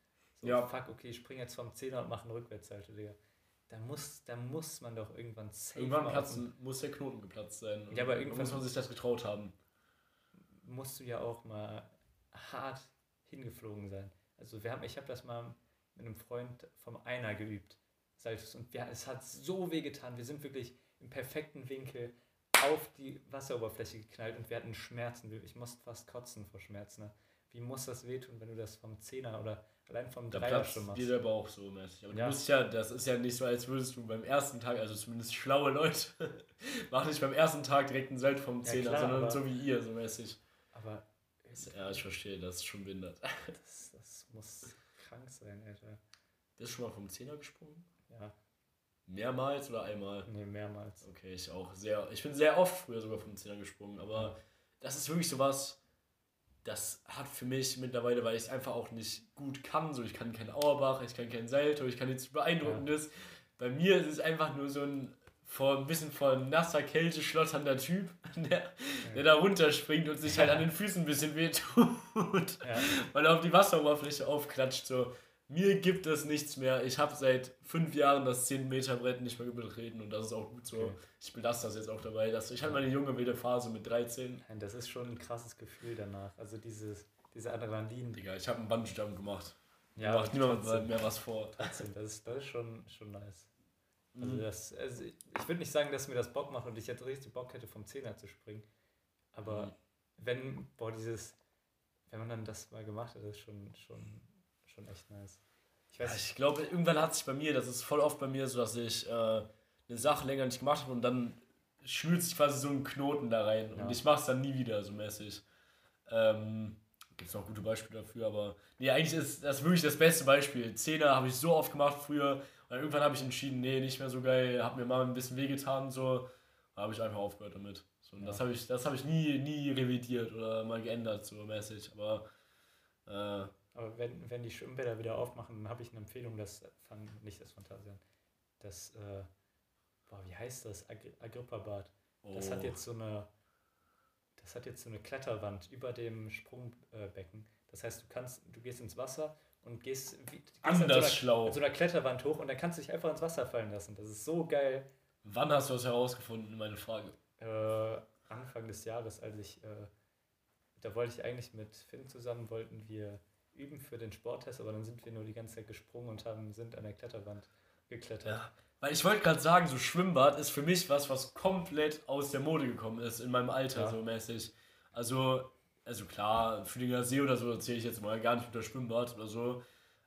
so ja. fuck, okay, ich springe jetzt vom Zehner und mache einen Rückwärtssalto, Digga. Da muss, da muss man doch irgendwann safe Irgendwann platzen, muss der Knoten geplatzt sein. Ja, aber irgendwann muss man sich das getraut haben. Musst du ja auch mal hart hingeflogen sein. Also wir haben, ich habe das mal mit einem Freund vom Einer geübt. Saltos. Und wir, es hat so weh getan. Wir sind wirklich im perfekten Winkel auf die Wasseroberfläche geknallt und wir hatten Schmerzen. Ich musste fast kotzen vor Schmerzen. Ne? Wie muss das wehtun, wenn du das vom Zehner oder allein vom da Dreier schon machst? dir der Bauch so mäßig. Aber ja. du musst ja, das ist ja nicht so, als würdest du beim ersten Tag, also zumindest schlaue Leute, machen nicht beim ersten Tag direkt einen Salt vom Zehner, ja, klar, sondern so wie ihr, so mäßig. Aber. Ja, ich verstehe, das ist schon behindert. Das, das muss krank sein, Alter. Bist du schon mal vom Zehner gesprungen? Ja. Mehrmals oder einmal? Nee, mehrmals. Okay, ich auch. Sehr, ich bin sehr oft früher sogar vom Zehner gesprungen, aber das ist wirklich sowas, das hat für mich mittlerweile, weil ich es einfach auch nicht gut kann, so ich kann kein Auerbach, ich kann kein Salto, ich kann nichts Beeindruckendes. Ja. Bei mir ist es einfach nur so ein vor ein bisschen vor nasser Kälte schlotternder Typ, der, der da runterspringt und sich halt an den Füßen ein bisschen wehtut, ja. weil er auf die Wasseroberfläche aufklatscht. So mir gibt es nichts mehr. Ich habe seit fünf Jahren das 10 Meter Brett nicht mehr betreten und das ist auch gut so. Okay. Ich belasse das jetzt auch dabei. Dass ich hatte meine junge wilde Phase mit 13. Das ist schon ein krasses Gefühl danach. Also dieses, diese Adrenalin. Digga, ich habe einen Bungee-Jump gemacht. Ja, macht niemand mehr was vor. Trotzdem, das ist, das ist schon, schon nice. Also, mhm. das, also ich würde nicht sagen, dass mir das Bock macht und ich jetzt richtig Bock hätte, vom Zehner zu springen. Aber mhm. wenn, boah, dieses, wenn man dann das mal gemacht hat, ist schon, schon schon echt nice. Ich, weiß ja, ich glaube, irgendwann hat sich bei mir, das ist voll oft bei mir so, dass ich äh, eine Sache länger nicht gemacht habe und dann schmürt sich quasi so ein Knoten da rein ja. und ich mache es dann nie wieder so mäßig. Ähm, Gibt es noch gute Beispiele dafür, aber nee, eigentlich ist das wirklich das beste Beispiel. Zehner habe ich so oft gemacht früher und irgendwann habe ich entschieden, nee, nicht mehr so geil, hat mir mal ein bisschen wehgetan, so, habe ich einfach aufgehört damit. So, und ja. das habe ich, hab ich nie, nie revidiert oder mal geändert, so mäßig, aber äh, aber wenn, wenn die Schwimmbäder wieder aufmachen, dann habe ich eine Empfehlung, das Fun, nicht das Phantasian, das, äh, boah, wie heißt das? Ag Agrippa-Bad. Oh. Das hat oh. jetzt so eine, das hat jetzt so eine Kletterwand über dem Sprungbecken. Das heißt, du kannst, du gehst ins Wasser und gehst, wie, gehst Anders so einer, schlau. Mit so einer Kletterwand hoch und dann kannst du dich einfach ins Wasser fallen lassen. Das ist so geil. Wann hast du das herausgefunden, meine Frage? Äh, Anfang des Jahres, als ich, äh, da wollte ich eigentlich mit Finn zusammen, wollten wir üben für den Sporttest, aber dann sind wir nur die ganze Zeit gesprungen und haben, sind an der Kletterwand geklettert. Ja, weil ich wollte gerade sagen, so Schwimmbad ist für mich was, was komplett aus der Mode gekommen ist, in meinem Alter ja. so mäßig. Also, also klar, Fühlinger See oder so zähle ich jetzt mal gar nicht unter Schwimmbad oder so.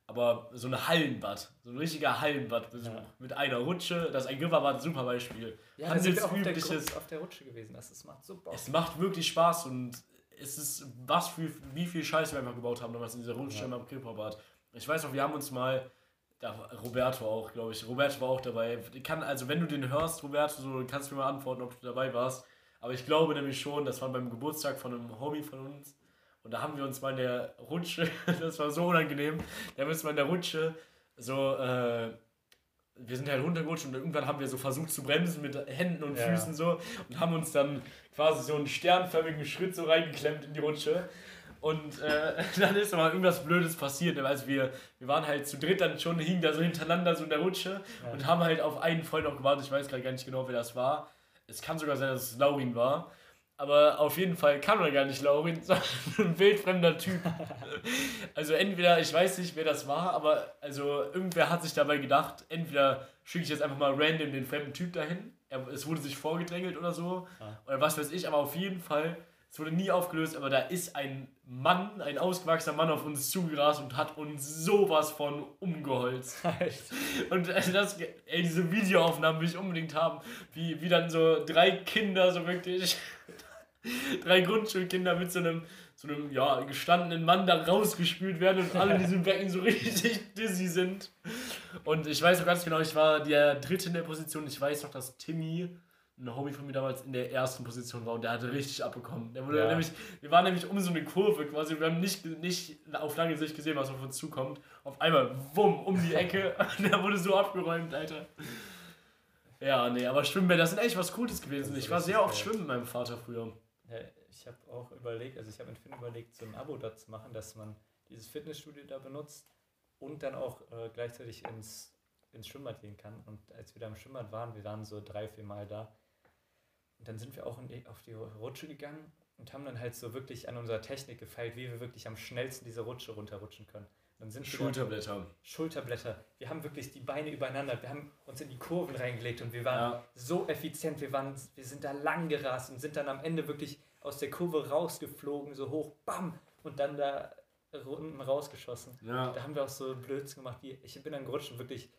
Aber so ein Hallenbad, so ein richtiger Hallenbadbesuch ja. mit einer Rutsche, das ist ein Giverbad, super Beispiel. Ja, das ist auf der, auf der Rutsche gewesen, das, das macht so Bock. Es macht wirklich Spaß und es ist was für, wie viel Scheiße wir einfach gebaut haben damals in dieser Rutsche ja. am Kipperbad. Ich weiß noch, wir haben uns mal, da Roberto auch, glaube ich, Roberto war auch dabei. Kann, also wenn du den hörst, Roberto, so kannst du mir mal antworten, ob du dabei warst. Aber ich glaube nämlich schon, das war beim Geburtstag von einem Homie von uns. Und da haben wir uns mal in der Rutsche, das war so unangenehm, da haben wir uns mal in der Rutsche so, äh, wir sind halt runtergerutscht und irgendwann haben wir so versucht zu bremsen mit Händen und ja. Füßen so und haben uns dann quasi so einen sternförmigen Schritt so reingeklemmt in die Rutsche. Und äh, dann ist mal irgendwas Blödes passiert. Also wir, wir waren halt zu dritt dann schon, hingen da so hintereinander so in der Rutsche ja. und haben halt auf einen Freund noch gewartet. Ich weiß gerade gar nicht genau, wer das war. Es kann sogar sein, dass es Laurin war. Aber auf jeden Fall kann man gar nicht Laurin, sondern ein wildfremder Typ. also entweder, ich weiß nicht, wer das war, aber also irgendwer hat sich dabei gedacht, entweder schicke ich jetzt einfach mal random den fremden Typ dahin. Er, es wurde sich vorgedrängelt oder so. Ah. Oder was weiß ich, aber auf jeden Fall, es wurde nie aufgelöst, aber da ist ein Mann, ein ausgewachsener Mann auf uns zugerast und hat uns sowas von umgeholzt. und also das, ey, diese Videoaufnahmen will ich unbedingt haben, wie, wie dann so drei Kinder so wirklich drei Grundschulkinder mit so einem, so einem ja, gestandenen Mann da rausgespült werden und alle in diesem Becken so richtig dizzy sind. Und ich weiß noch ganz genau, ich war der Dritte in der Position. Ich weiß noch, dass Timmy, ein Homie von mir damals, in der ersten Position war und der hatte richtig abbekommen. Der wurde ja. nämlich, wir waren nämlich um so eine Kurve quasi, wir haben nicht, nicht auf lange Sicht gesehen, was auf uns zukommt. Auf einmal, wumm, um die Ecke der wurde so abgeräumt, Alter. Ja, nee, aber Schwimmbäder sind echt was Cooles gewesen. Ich war sehr oft schwimmen mit meinem Vater früher. Ja, ich habe auch überlegt, also ich habe mit Finn überlegt, so ein Abo da zu machen, dass man dieses Fitnessstudio da benutzt und dann auch äh, gleichzeitig ins, ins Schwimmbad gehen kann. Und als wir da im Schwimmbad waren, wir waren so drei, vier Mal da. Und dann sind wir auch die, auf die Rutsche gegangen und haben dann halt so wirklich an unserer Technik gefeilt, wie wir wirklich am schnellsten diese Rutsche runterrutschen können. Dann sind Schulterblätter. Schulterblätter. Wir haben wirklich die Beine übereinander. Wir haben uns in die Kurven reingelegt und wir waren ja. so effizient. Wir, waren, wir sind da lang gerast und sind dann am Ende wirklich aus der Kurve rausgeflogen, so hoch, bam, und dann da unten rausgeschossen. Ja. Da haben wir auch so Blödsinn gemacht, wie ich bin dann gerutscht und wirklich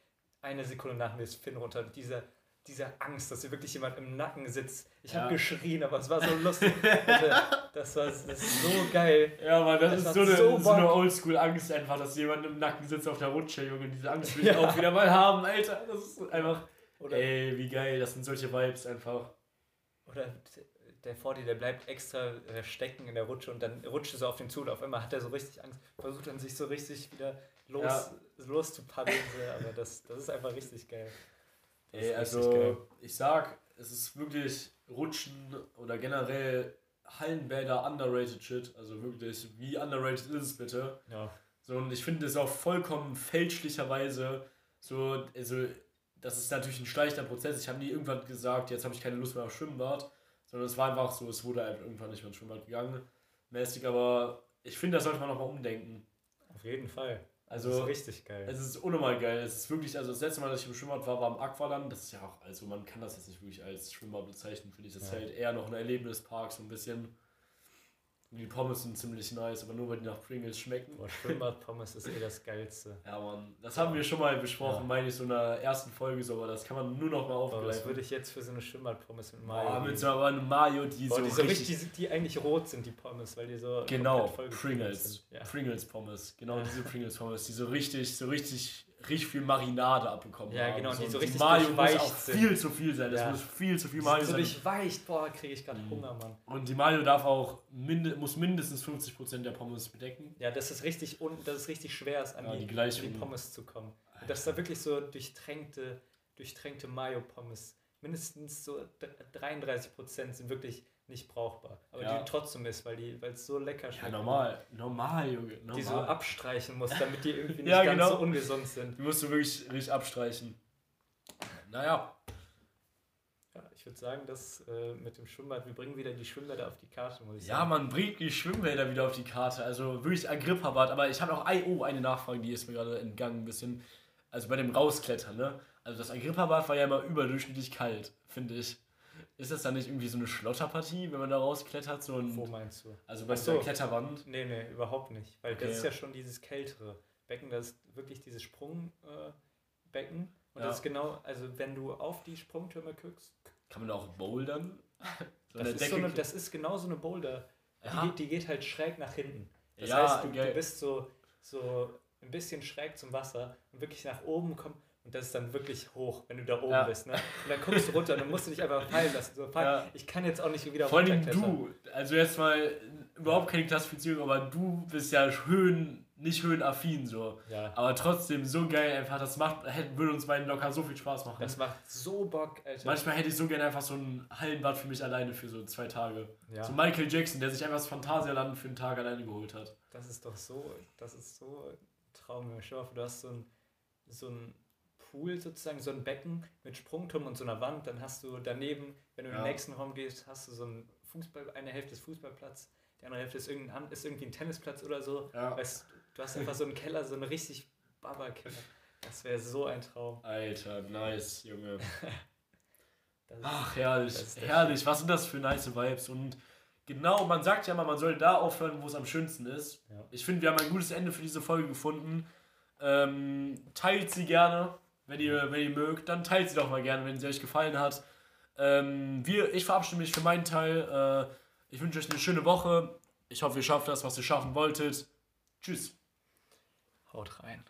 eine Sekunde nach mir ist Finn runter. Und diese, diese Angst, dass hier wirklich jemand im Nacken sitzt. Ich ja. habe geschrien, aber es war so lustig. das, war, das ist so geil. Ja, man, das, das ist so eine, so, so eine Oldschool-Angst einfach, dass jemand im Nacken sitzt auf der Rutsche, Junge. Diese Angst will ich ja. auch wieder mal haben, Alter. Das ist einfach. Oder ey, wie geil, das sind solche Vibes einfach. Oder der vor dir, der bleibt extra äh, stecken in der Rutsche und dann rutscht er so auf den zu und auf einmal hat er so richtig Angst, versucht dann sich so richtig wieder los, ja. loszupaddeln. aber das, das ist einfach richtig geil. Ey, also geil. ich sag, es ist wirklich Rutschen oder generell Hallenbäder underrated shit. Also wirklich, wie underrated ist es bitte? Ja. So, und ich finde es auch vollkommen fälschlicherweise so, also das ist natürlich ein schleichter Prozess. Ich habe nie irgendwann gesagt, jetzt habe ich keine Lust mehr auf Schwimmbad, sondern es war einfach so, es wurde halt irgendwann nicht mehr ins Schwimmbad gegangen. Mäßig, aber ich finde, da sollte man nochmal umdenken. Auf jeden Fall. Also, das ist richtig geil. Es ist unnormal geil. Es ist wirklich, also das letzte Mal, dass ich im Schwimmbad war, war am Aqualand. Das ist ja auch, also man kann das jetzt nicht wirklich als Schwimmbad bezeichnen, finde ich. Das ja. ist halt eher noch ein Erlebnispark, so ein bisschen. Die Pommes sind ziemlich nice, aber nur weil die nach Pringles schmecken. Boah, Schwimmbad-Pommes ist eh das Geilste. Ja, Mann. Das haben wir schon mal besprochen, ja. meine ich, so in der ersten Folge so, aber das kann man nur noch mal aufgreifen. Das würde ich jetzt für so eine Schwimmbad-Pommes mit Mayo. Boah, mit so einer Mayo, die Boah, so. Die, so richtig, richtig, die, die eigentlich rot sind, die Pommes, weil die so. Genau, Pringles. Ja. Pringles-Pommes. Genau diese Pringles-Pommes, die so richtig, so richtig richtig viel Marinade abbekommen ja, haben. Ja, genau, so. die so richtig Mayo muss auch sind. viel zu viel sein. Das ja. muss viel zu viel Mayo so sein. Durchweicht, boah, kriege ich gerade mhm. Hunger, Mann. Und die Mayo darf auch minde, muss mindestens 50% der Pommes bedecken. Ja, das ist richtig un, das ist richtig schwer, an, ja, die, die, an die Pommes zu kommen. Und das ist da wirklich so durchtränkte, durchtränkte Mayo-Pommes. Mindestens so 33% sind wirklich nicht brauchbar. Aber ja. die trotzdem ist, weil die, weil es so lecker schmeckt. Ja, normal, normal, Junge. Normal. Die so abstreichen muss, damit die irgendwie nicht ja, ganz genau. so ungesund sind. Die musst du wirklich, wirklich abstreichen. Naja. Ja, ich würde sagen, dass äh, mit dem Schwimmbad, wir bringen wieder die Schwimmbäder auf die Karte, muss ich Ja, sagen. man bringt die Schwimmbäder wieder auf die Karte. Also wirklich Agrippa-Bad. Aber ich habe auch oh, eine Nachfrage, die ist mir gerade entgangen ein bisschen. Also bei dem Rausklettern, ne? Also das Agrippa-Bad war ja immer überdurchschnittlich kalt, finde ich. Ist das dann nicht irgendwie so eine Schlotterpartie, wenn man da rausklettert? So ein, Wo meinst du? also bei so. der Kletterwand? Nee, nee, überhaupt nicht. Weil Okay. das ist ja schon dieses kältere Becken, das ist wirklich dieses Sprungbecken. Äh, und Ja. das ist genau, also wenn du auf die Sprungtürme guckst, Kann man da auch bouldern? So das, ist so eine, das ist genau so eine Boulder. Ja. Die, geht, die geht halt schräg nach hinten. Das Ja, heißt, du, geil. du bist so, so ein bisschen schräg zum Wasser und wirklich nach oben kommt. Und das ist dann wirklich hoch, wenn du da oben Ja. bist. Ne? Und dann guckst du runter und dann musst du dich einfach fallen lassen. So, fuck, Ja. Ich kann jetzt auch nicht wieder Vor allem du, also jetzt mal überhaupt keine Klassifizierung, aber du bist ja höhen, nicht höhenaffin so. Ja, Aber trotzdem so geil einfach, das macht, hätte- würde uns beiden locker so viel Spaß machen. das macht so Bock, Alter. Manchmal hätte ich so gerne einfach so ein Hallenbad für mich alleine für so zwei Tage. ja, So Michael Jackson, der sich einfach das Phantasialand für einen Tag alleine geholt hat. das ist doch so, das ist so. Stell dir vor, du hast so ein, so ein Pool sozusagen, so ein Becken mit Sprungturm und so einer Wand. Dann hast du daneben, wenn du in Ja. den nächsten Raum gehst, hast du so ein Fußball, eine Hälfte ist Fußballplatz, die andere Hälfte ist, irgendein, ist irgendwie ein Tennisplatz oder so. Ja. Weißt, du hast einfach so einen Keller, so einen richtig Baba-Keller. Das wäre so ein Traum. Alter, nice, Junge. Ach, herrlich, herrlich. Was sind das für nice Vibes? Und genau, man sagt ja immer, man soll da aufhören, wo es am schönsten ist. Ja. Ich finde, wir haben ein gutes Ende für diese Folge gefunden. Ähm, teilt sie gerne, wenn ihr, wenn ihr mögt. Dann teilt sie doch mal gerne, wenn sie euch gefallen hat. Ähm, wir, ich verabschiede mich für meinen Teil. Äh, ich wünsche euch eine schöne Woche. Ich hoffe, ihr schafft das, was ihr schaffen wolltet. Tschüss. Haut rein.